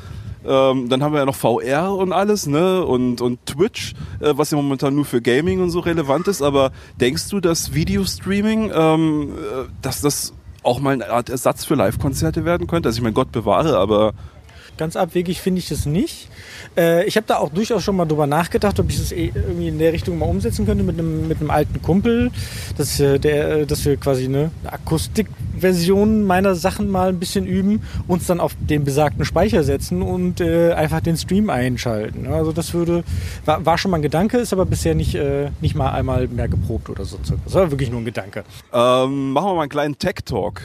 S1: ähm, dann haben wir ja noch VR und alles, ne? Und, und Twitch, äh, was ja momentan nur für Gaming und so relevant ist. Aber denkst du, dass Videostreaming, ähm, äh, dass das auch mal eine Art Ersatz für Live-Konzerte werden könnte? Also ich meine, Gott bewahre, aber
S3: Ganz abwegig finde ich es nicht. Äh, ich habe da auch durchaus schon mal drüber nachgedacht, ob ich das eh irgendwie in der Richtung mal umsetzen könnte mit einem, mit einem alten Kumpel, dass, äh, der, dass wir quasi eine Akustikversion meiner Sachen mal ein bisschen üben, uns dann auf den besagten Speicher setzen und äh, einfach den Stream einschalten. Also das würde, war, war schon mal ein Gedanke, ist aber bisher nicht, äh, nicht mal einmal mehr geprobt oder so. Das war wirklich nur ein Gedanke.
S1: Ähm, machen wir mal einen kleinen Tech-Talk.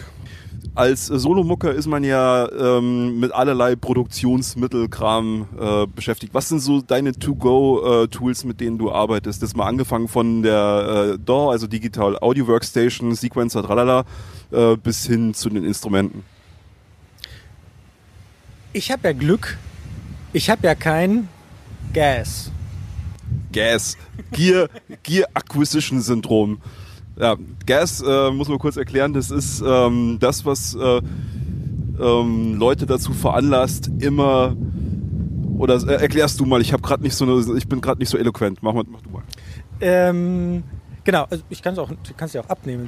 S1: Als äh, Solomucker ist man ja ähm, mit allerlei Produktionsmittelkram äh, beschäftigt. Was sind so deine To-Go-Tools, mit denen du arbeitest? Das mal angefangen von der äh, DAW, also Digital Audio Workstation, Sequencer, tralala, äh, bis hin zu den Instrumenten.
S3: Ich habe ja Glück, ich habe ja kein Gas.
S1: Gas, Gear, Gear Acquisition Syndrom. Ja, Gas äh, muss man kurz erklären, das ist ähm, das, was äh, ähm, Leute dazu veranlasst, immer oder äh, erklärst du mal, ich habe gerade nicht so eine, ich bin gerade nicht so eloquent. Mach, mal, mach du mal.
S3: Ähm, genau, also ich kann es auch, kann's ja auch abnehmen.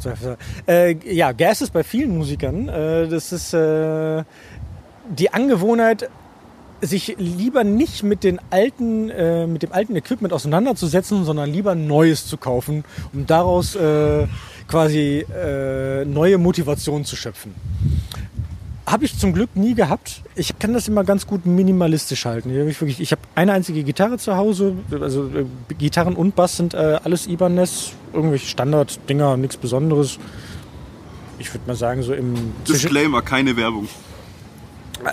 S3: Äh, ja, Gas ist bei vielen Musikern. Äh, das ist äh, die Angewohnheit, sich lieber nicht mit den alten, äh, mit dem alten Equipment auseinanderzusetzen, sondern lieber Neues zu kaufen, um daraus äh, quasi äh, neue Motivation zu schöpfen. Habe ich zum Glück nie gehabt. Ich kann das immer ganz gut minimalistisch halten. Ich habe wirklich, ich habe eine einzige Gitarre zu Hause. Also äh, Gitarren und Bass sind äh, alles Ibanez, irgendwelche Standard-Dinger, nichts Besonderes. Ich würde mal sagen so im
S1: Disclaimer, keine Werbung.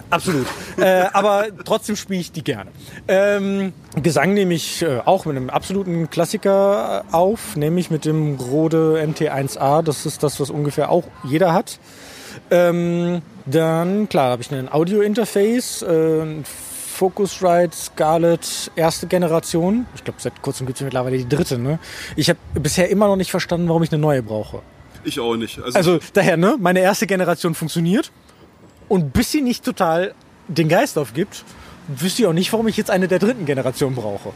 S3: Absolut. äh, aber trotzdem spiele ich die gerne. Ähm, Gesang nehme ich äh, auch mit einem absoluten Klassiker äh, auf, nämlich mit dem Rode NT1A. Das ist das, was ungefähr auch jeder hat. Ähm, dann, klar, habe ich ein Audio-Interface, äh, ein Focusrite Scarlett erste Generation. Ich glaube, seit kurzem gibt es mittlerweile die dritte. Ne? Ich habe bisher immer noch nicht verstanden, warum ich eine neue brauche.
S1: Ich auch nicht.
S3: Also daher, ne, meine erste Generation funktioniert. Und bis sie nicht total den Geist aufgibt, wüsste ich auch nicht, warum ich jetzt eine der dritten Generation brauche.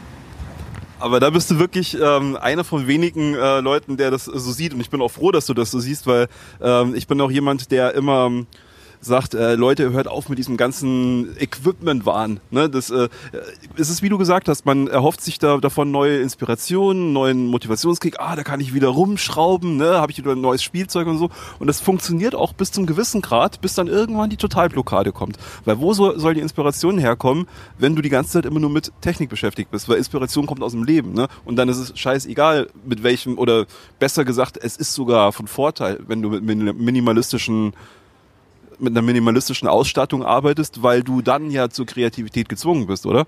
S1: Aber da bist du wirklich ähm, einer von wenigen äh, Leuten, der das so sieht. Und ich bin auch froh, dass du das so siehst, weil ähm, ich bin auch jemand, der immer sagt, äh, Leute, hört auf mit diesem ganzen Equipment-Wahn. Ne? Das äh, es ist, wie du gesagt hast, man erhofft sich da davon neue Inspirationen, neuen Motivationskick. Ah, da kann ich wieder rumschrauben, ne? habe ich wieder ein neues Spielzeug und so. Und das funktioniert auch bis zum gewissen Grad, bis dann irgendwann die Totalblockade kommt. Weil wo so, soll die Inspiration herkommen, wenn du die ganze Zeit immer nur mit Technik beschäftigt bist? Weil Inspiration kommt aus dem Leben. Ne? Und dann ist es scheißegal, mit welchem, oder besser gesagt, es ist sogar von Vorteil, wenn du mit minimalistischen mit einer minimalistischen Ausstattung arbeitest, weil du dann ja zur Kreativität gezwungen bist, oder?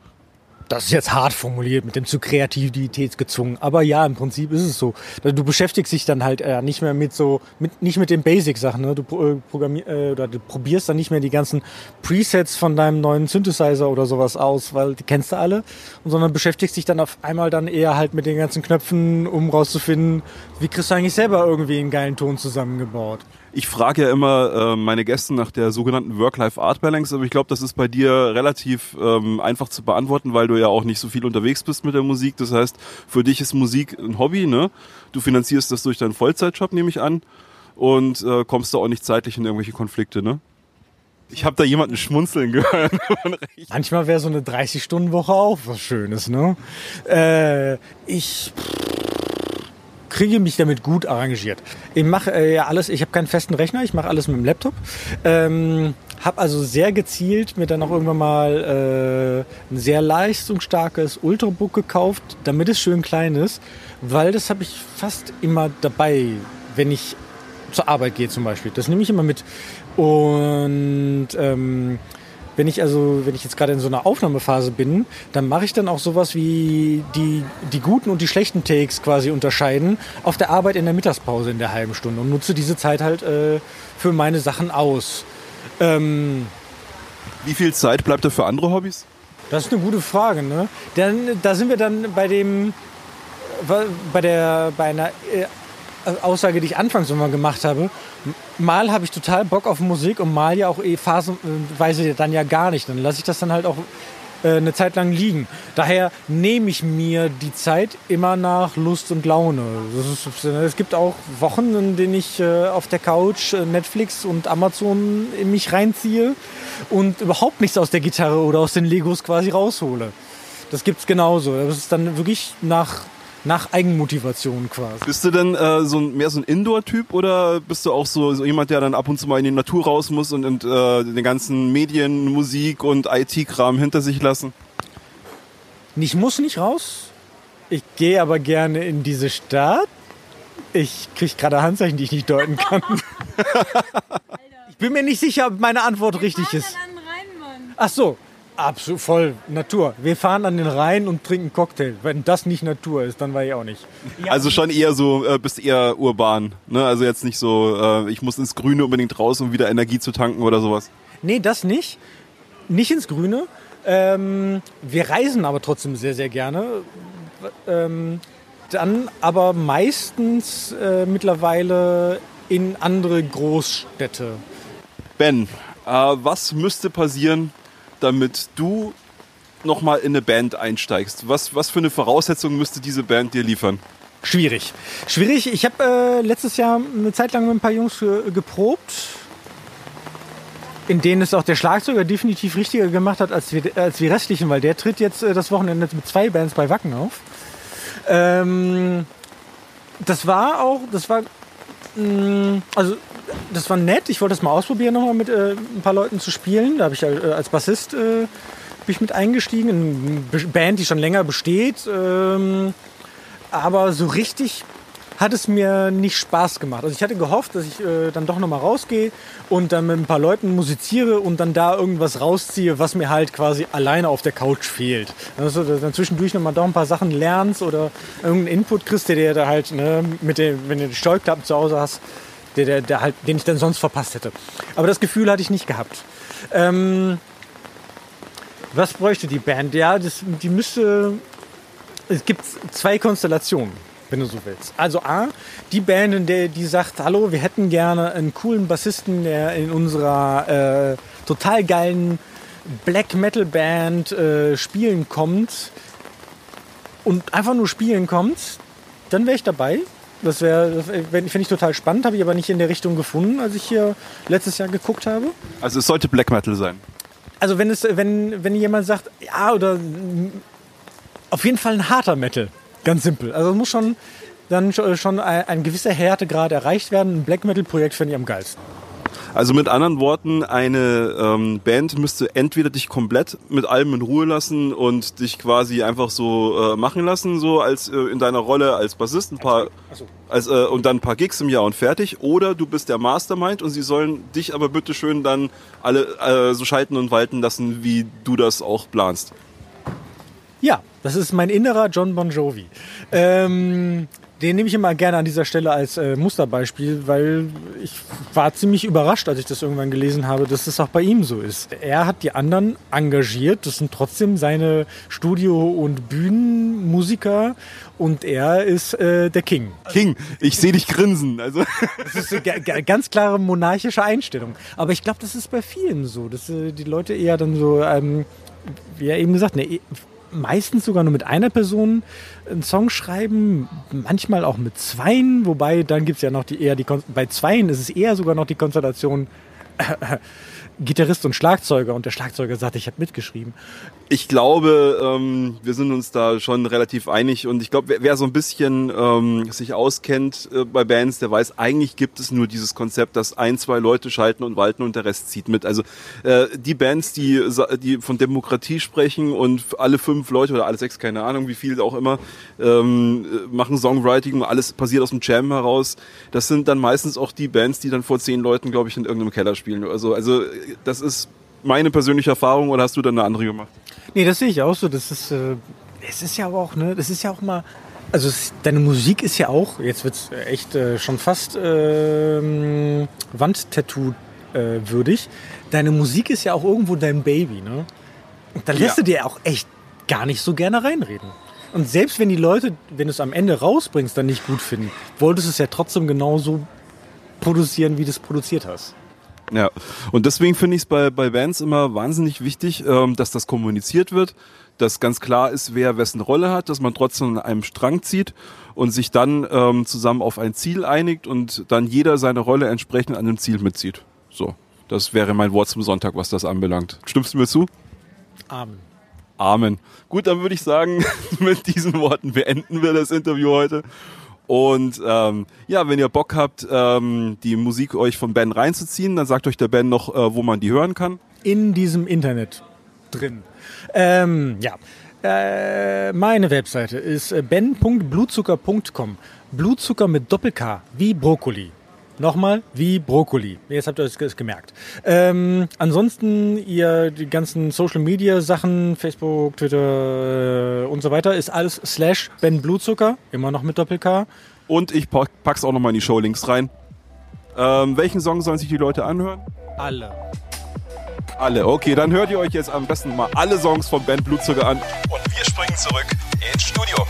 S3: Das ist jetzt hart formuliert mit dem zu Kreativität gezwungen. Aber ja, im Prinzip ist es so. Du beschäftigst dich dann halt äh, nicht mehr mit so, mit, nicht mit den Basic-Sachen. Ne? Du, äh, äh, du probierst dann nicht mehr die ganzen Presets von deinem neuen Synthesizer oder sowas aus, weil die kennst du alle. Sondern beschäftigst dich dann auf einmal dann eher halt mit den ganzen Knöpfen, um rauszufinden, wie kriegst du eigentlich selber irgendwie einen geilen Ton zusammengebaut.
S1: Ich frage ja immer äh, meine Gäste nach der sogenannten Work-Life-Art-Balance, aber ich glaube, das ist bei dir relativ ähm, einfach zu beantworten, weil du ja auch nicht so viel unterwegs bist mit der Musik. Das heißt, für dich ist Musik ein Hobby, ne? Du finanzierst das durch deinen Vollzeitjob, nehme ich an, und äh, kommst da auch nicht zeitlich in irgendwelche Konflikte, ne? Ich habe da jemanden schmunzeln gehört.
S3: Manchmal wäre so eine 30-Stunden-Woche auch was Schönes, ne? Äh, ich kriege mich damit gut arrangiert. Ich mache äh, ja alles, ich habe keinen festen Rechner, ich mache alles mit dem Laptop. Ähm, habe also sehr gezielt mir dann auch irgendwann mal äh, ein sehr leistungsstarkes Ultrabook gekauft, damit es schön klein ist, weil das habe ich fast immer dabei, wenn ich zur Arbeit gehe zum Beispiel. Das nehme ich immer mit. Und ähm, wenn ich also, wenn ich jetzt gerade in so einer Aufnahmephase bin, dann mache ich dann auch sowas wie die, die guten und die schlechten Takes quasi unterscheiden auf der Arbeit in der Mittagspause in der halben Stunde und nutze diese Zeit halt äh, für meine Sachen aus. Ähm,
S1: wie viel Zeit bleibt da für andere Hobbys?
S3: Das ist eine gute Frage, ne? Dann, da sind wir dann bei dem, bei der, bei einer äh, Aussage, die ich anfangs immer gemacht habe. Mal habe ich total Bock auf Musik und mal ja auch eh phasenweise dann ja gar nicht. Dann lasse ich das dann halt auch äh, eine Zeit lang liegen. Daher nehme ich mir die Zeit immer nach Lust und Laune. Es gibt auch Wochen, in denen ich äh, auf der Couch äh, Netflix und Amazon in mich reinziehe und überhaupt nichts aus der Gitarre oder aus den Legos quasi raushole. Das gibt es genauso. Das ist dann wirklich nach nach Eigenmotivation quasi.
S1: Bist du denn äh, so ein, mehr so ein Indoor-Typ oder bist du auch so, so, jemand, der dann ab und zu mal in die Natur raus muss und, und äh, den ganzen Medien, Musik und IT-Kram hinter sich lassen?
S3: Ich muss nicht raus. Ich gehe aber gerne in diese Stadt. Ich kriege gerade Handzeichen, die ich nicht deuten kann. ich bin mir nicht sicher, ob meine Antwort richtig ist. Ach so, Absolut, voll Natur. Wir fahren an den Rhein und trinken Cocktail. Wenn das nicht Natur ist, dann war ich auch nicht.
S1: Ja. Also schon eher so, äh, bist eher urban. Ne? Also jetzt nicht so, äh, ich muss ins Grüne unbedingt raus, um wieder Energie zu tanken oder sowas.
S3: Nee, das nicht. Nicht ins Grüne. Ähm, wir reisen aber trotzdem sehr, sehr gerne. Ähm, dann aber meistens äh, mittlerweile in andere Großstädte.
S1: Ben, äh, was müsste passieren, damit du nochmal in eine Band einsteigst? Was, was für eine Voraussetzung müsste diese Band dir liefern?
S3: Schwierig. Schwierig. Ich habe äh, letztes Jahr eine Zeit lang mit ein paar Jungs äh, geprobt, in denen es auch der Schlagzeuger definitiv richtiger gemacht hat als wir, als wir restlichen, weil der tritt jetzt äh, das Wochenende mit zwei Bands bei Wacken auf. Ähm, das war auch, das war, mh, mm, also das war nett. Ich wollte das mal ausprobieren, nochmal mit äh, ein paar Leuten zu spielen. Da habe ich äh, als Bassist äh, ich mit eingestiegen. In eine Band, die schon länger besteht. Ähm, aber so richtig hat es mir nicht Spaß gemacht. Also ich hatte gehofft, dass ich äh, dann doch nochmal rausgehe und dann mit ein paar Leuten musiziere und dann da irgendwas rausziehe, was mir halt quasi alleine auf der Couch fehlt. Also dann zwischendurch nochmal doch ein paar Sachen lernst oder irgendeinen Input kriegst, der dir da halt, ne, mit dem, wenn du die Steuerklappen zu Hause hast, der, der, der halt, den ich dann sonst verpasst hätte. Aber das Gefühl hatte ich nicht gehabt. Ähm, was bräuchte die Band? Ja, das, die müsste. Es gibt zwei Konstellationen, wenn du so willst. Also A, die Band, in der die sagt, hallo, wir hätten gerne einen coolen Bassisten, der in unserer äh, total geilen Black Metal Band äh, spielen kommt und einfach nur spielen kommt, dann wäre ich dabei. Das wäre, finde ich total spannend, habe ich aber nicht in der Richtung gefunden, als ich hier letztes Jahr geguckt habe.
S1: Also es sollte Black Metal sein.
S3: Also wenn es, wenn, wenn jemand sagt, ja, oder auf jeden Fall ein harter Metal. Ganz simpel. Also es muss schon dann schon ein, ein gewisser Härtegrad erreicht werden. Ein Black Metal-Projekt finde ich am geilsten.
S1: Also mit anderen Worten, eine ähm, Band müsste entweder dich komplett mit allem in Ruhe lassen und dich quasi einfach so äh, machen lassen, so als äh, in deiner Rolle als Bassist ein paar so. als, äh, und dann ein paar Gigs im Jahr und fertig. Oder du bist der Mastermind und sie sollen dich aber bitteschön dann alle äh, so schalten und walten lassen, wie du das auch planst.
S3: Ja, das ist mein innerer John Bon Jovi. Ähm, den nehme ich immer gerne an dieser Stelle als äh, Musterbeispiel, weil ich war ziemlich überrascht, als ich das irgendwann gelesen habe, dass es auch bei ihm so ist. Er hat die anderen engagiert, das sind trotzdem seine Studio- und Bühnenmusiker und er ist äh, der King.
S1: King, ich sehe dich grinsen. Also.
S3: Das ist eine ganz klare monarchische Einstellung. Aber ich glaube, das ist bei vielen so, dass äh, die Leute eher dann so, ähm, wie er eben gesagt, ne, meistens sogar nur mit einer Person einen Song schreiben, manchmal auch mit zweien, wobei dann gibt es ja noch die eher die bei zweien ist es eher sogar noch die Konstellation äh, Gitarrist und Schlagzeuger und der Schlagzeuger sagt, ich habe mitgeschrieben.
S1: Ich glaube, ähm, wir sind uns da schon relativ einig und ich glaube, wer, wer so ein bisschen ähm, sich auskennt äh, bei Bands, der weiß, eigentlich gibt es nur dieses Konzept, dass ein, zwei Leute schalten und walten und der Rest zieht mit. Also äh, die Bands, die, die von Demokratie sprechen und alle fünf Leute oder alle sechs, keine Ahnung, wie viele auch immer, ähm, machen Songwriting, alles passiert aus dem Jam heraus. Das sind dann meistens auch die Bands, die dann vor zehn Leuten, glaube ich, in irgendeinem Keller spielen. Also, also das ist meine persönliche Erfahrung oder hast du dann eine andere gemacht?
S3: Nee, das sehe ich auch so. Das ist, äh, es ist ja aber auch, ne, das ist ja auch mal, also es, deine Musik ist ja auch, jetzt wird es echt äh, schon fast äh, Wandtattoo äh, würdig. Deine Musik ist ja auch irgendwo dein Baby, ne? Und da lässt ja. du dir auch echt gar nicht so gerne reinreden. Und selbst wenn die Leute, wenn du es am Ende rausbringst, dann nicht gut finden, wolltest du es ja trotzdem genauso produzieren, wie du es produziert hast.
S1: Ja, und deswegen finde ich es bei, bei Bands immer wahnsinnig wichtig, ähm, dass das kommuniziert wird, dass ganz klar ist, wer wessen Rolle hat, dass man trotzdem an einem Strang zieht und sich dann ähm, zusammen auf ein Ziel einigt und dann jeder seine Rolle entsprechend an dem Ziel mitzieht. So, das wäre mein Wort zum Sonntag, was das anbelangt. Stimmst du mir zu?
S3: Amen.
S1: Amen. Gut, dann würde ich sagen, mit diesen Worten beenden wir das Interview heute. Und ähm, ja, wenn ihr Bock habt, ähm, die Musik euch von Ben reinzuziehen, dann sagt euch der Ben noch, äh, wo man die hören kann.
S3: In diesem Internet drin. Ähm, ja. Äh, meine Webseite ist äh, ben.blutzucker.com. Blutzucker mit Doppel-K, wie Brokkoli. Nochmal, wie Brokkoli. Jetzt habt ihr es gemerkt. Ähm, ansonsten, ihr die ganzen Social Media Sachen, Facebook, Twitter äh, und so weiter, ist alles slash Ben Blutzucker, immer noch mit Doppel-K.
S1: Und ich pack's auch nochmal in die Show-Links rein. Ähm, welchen Song sollen sich die Leute anhören?
S3: Alle.
S1: Alle, okay, dann hört ihr euch jetzt am besten mal alle Songs von Ben Blutzucker an.
S2: Und wir springen zurück ins Studio.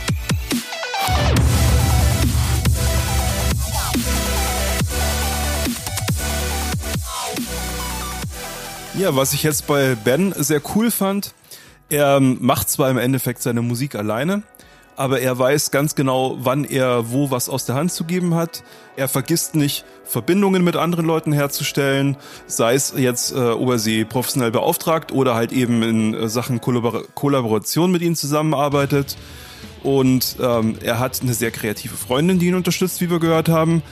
S1: Ja, was ich jetzt bei Ben sehr cool fand, er macht zwar im Endeffekt seine Musik alleine, aber er weiß ganz genau, wann er wo was aus der Hand zu geben hat. Er vergisst nicht, Verbindungen mit anderen Leuten herzustellen, sei es jetzt äh, ob er sie professionell beauftragt oder halt eben in äh, Sachen Kollabor Kollaboration mit ihnen zusammenarbeitet. Und ähm, er hat eine sehr kreative Freundin, die ihn unterstützt, wie wir gehört haben.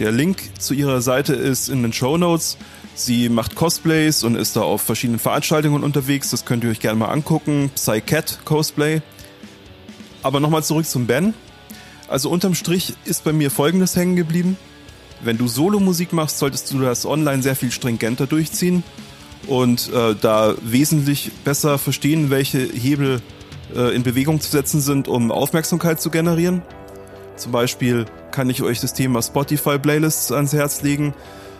S1: Der Link zu ihrer Seite ist in den Show Notes. Sie macht Cosplays und ist da auf verschiedenen Veranstaltungen unterwegs. Das könnt ihr euch gerne mal angucken. Psycat Cosplay. Aber nochmal zurück zum Ben. Also unterm Strich ist bei mir Folgendes hängen geblieben. Wenn du Solo-Musik machst, solltest du das online sehr viel stringenter durchziehen und äh, da wesentlich besser verstehen, welche Hebel äh, in Bewegung zu setzen sind, um Aufmerksamkeit zu generieren. Zum Beispiel kann ich euch das Thema Spotify-Playlists ans Herz legen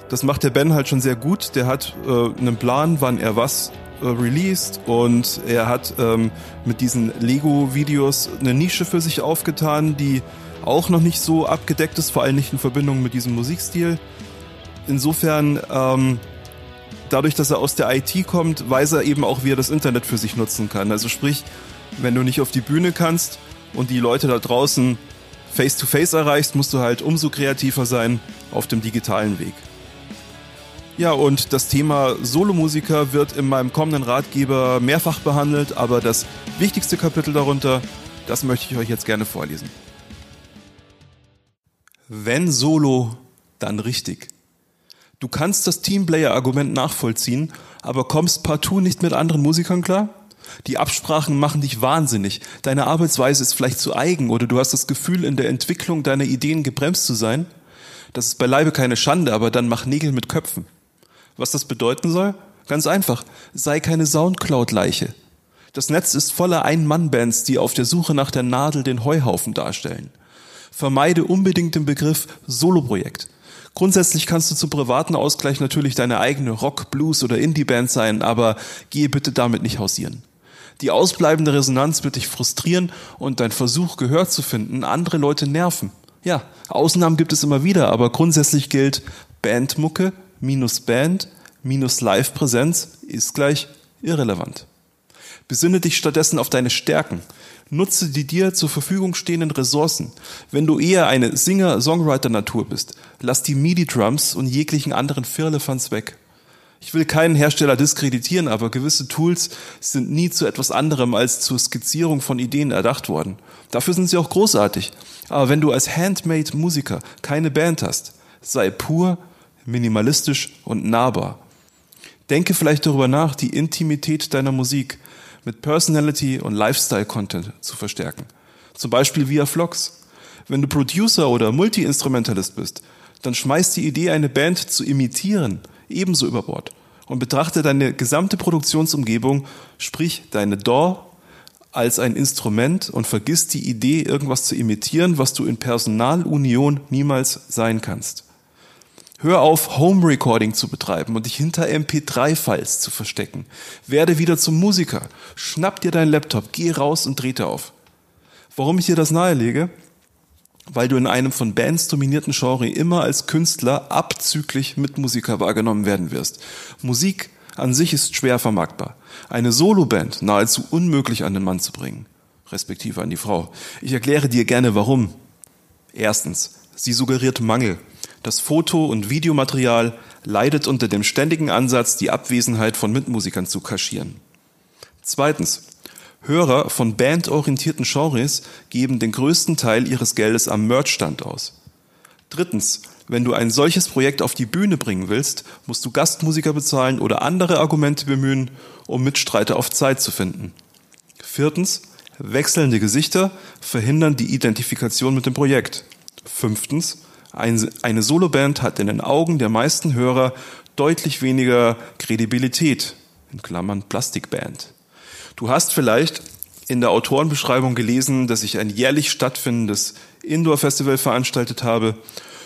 S1: das macht der Ben halt schon sehr gut. Der hat äh, einen Plan, wann er was äh, released und er hat ähm, mit diesen Lego-Videos eine Nische für sich aufgetan, die auch noch nicht so abgedeckt ist, vor allem nicht in Verbindung mit diesem Musikstil. Insofern, ähm, dadurch, dass er aus der IT kommt, weiß er eben auch, wie er das Internet für sich nutzen kann. Also sprich, Wenn du nicht auf die Bühne kannst und die Leute da draußen face-to-face erreichst, musst du halt umso kreativer sein auf dem digitalen Weg. Ja, und das Thema Solomusiker wird in meinem kommenden Ratgeber mehrfach behandelt, aber das wichtigste Kapitel darunter, das möchte ich euch jetzt gerne vorlesen. Wenn Solo, dann richtig. Du kannst das Teamplayer-Argument nachvollziehen, aber kommst partout nicht mit anderen Musikern klar? Die Absprachen machen dich wahnsinnig. Deine Arbeitsweise ist vielleicht zu eigen oder du hast das Gefühl, in der Entwicklung deiner Ideen gebremst zu sein. Das ist beileibe keine Schande, aber dann mach Nägel mit Köpfen. Was das bedeuten soll? Ganz einfach. Sei keine Soundcloud-Leiche. Das Netz ist voller Ein-Mann-Bands, die auf der Suche nach der Nadel den Heuhaufen darstellen. Vermeide unbedingt den Begriff Soloprojekt. Grundsätzlich kannst du zum privaten Ausgleich natürlich deine eigene Rock, Blues oder Indie-Band sein, aber gehe bitte damit nicht hausieren. Die ausbleibende Resonanz wird dich frustrieren und dein Versuch, Gehör zu finden, andere Leute nerven. Ja, Ausnahmen gibt es immer wieder, aber grundsätzlich gilt, Bandmucke minus Band minus Live-Präsenz ist gleich irrelevant. Besinne dich stattdessen auf deine Stärken. Nutze die dir zur Verfügung stehenden Ressourcen. Wenn du eher eine Singer-Songwriter-Natur bist, lass die MIDI-Drums und jeglichen anderen Firlefanz weg. Ich will keinen Hersteller diskreditieren, aber gewisse Tools sind nie zu etwas anderem als zur Skizzierung von Ideen erdacht worden. Dafür sind sie auch großartig. Aber wenn du als Handmade-Musiker keine Band hast, sei pur, minimalistisch und nahbar. Denke vielleicht darüber nach, die Intimität deiner Musik mit Personality und Lifestyle-Content zu verstärken. Zum Beispiel via Vlogs. Wenn du Producer oder Multi-Instrumentalist bist, dann schmeißt die Idee, eine Band zu imitieren, ebenso über Bord und betrachte deine gesamte Produktionsumgebung, sprich deine DAW, als ein Instrument und vergiss die Idee, irgendwas zu imitieren, was du in Personalunion niemals sein kannst. Hör auf, Home Recording zu betreiben und dich hinter MP3-Files zu verstecken. Werde wieder zum Musiker. Schnapp dir deinen Laptop, geh raus und drehte auf. Warum ich dir das nahelege? Weil du in einem von Bands dominierten Genre immer als Künstler abzüglich Mitmusiker wahrgenommen werden wirst. Musik an sich ist schwer vermarktbar. Eine Soloband nahezu unmöglich an den Mann zu bringen. Respektive an die Frau. Ich erkläre dir gerne warum. Erstens, sie suggeriert Mangel. Das Foto- und Videomaterial leidet unter dem ständigen Ansatz, die Abwesenheit von Mitmusikern zu kaschieren. Zweitens. Hörer von bandorientierten Genres geben den größten Teil ihres Geldes am Merchstand aus. Drittens. Wenn du ein solches Projekt auf die Bühne bringen willst, musst du Gastmusiker bezahlen oder andere Argumente bemühen, um Mitstreiter auf Zeit zu finden. Viertens. Wechselnde Gesichter verhindern die Identifikation mit dem Projekt. Fünftens. Eine Soloband hat in den Augen der meisten Hörer deutlich weniger Kredibilität, in Klammern Plastikband. Du hast vielleicht in der Autorenbeschreibung gelesen, dass ich ein jährlich stattfindendes Indoor-Festival veranstaltet habe.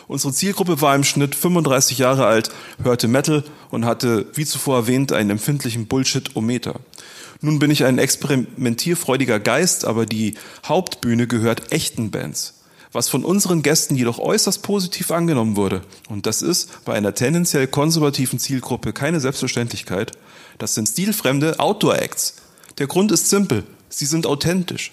S1: Unsere Zielgruppe war im Schnitt 35 Jahre alt, hörte Metal und hatte, wie zuvor erwähnt, einen empfindlichen Bullshit-O-Meter. Nun bin ich ein experimentierfreudiger Geist, aber die Hauptbühne gehört echten Bands was von unseren Gästen jedoch äußerst positiv angenommen wurde. Und das ist bei einer tendenziell konservativen Zielgruppe keine Selbstverständlichkeit. Das sind stilfremde Outdoor-Acts. Der Grund ist simpel. Sie sind authentisch.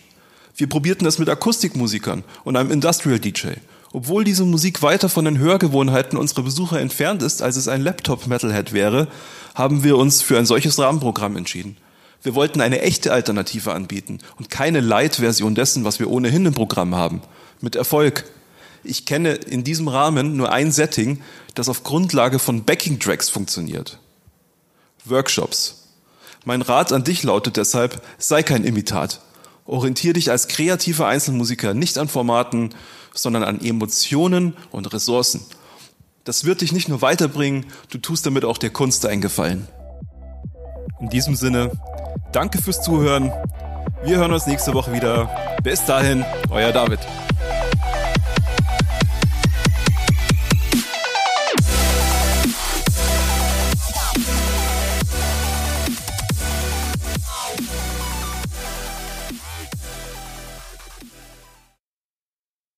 S1: Wir probierten das mit Akustikmusikern und einem Industrial-DJ. Obwohl diese Musik weiter von den Hörgewohnheiten unserer Besucher entfernt ist, als es ein Laptop-Metalhead wäre, haben wir uns für ein solches Rahmenprogramm entschieden. Wir wollten eine echte Alternative anbieten und keine Light-Version dessen, was wir ohnehin im Programm haben mit Erfolg. Ich kenne in diesem Rahmen nur ein Setting, das auf Grundlage von Backing-Tracks funktioniert. Workshops. Mein Rat an dich lautet deshalb, sei kein Imitat. Orientier dich als kreativer Einzelmusiker nicht an Formaten, sondern an Emotionen und Ressourcen. Das wird dich nicht nur weiterbringen, du tust damit auch der Kunst einen Gefallen. In diesem Sinne, danke fürs Zuhören. Wir hören uns nächste Woche wieder. Bis dahin, euer David.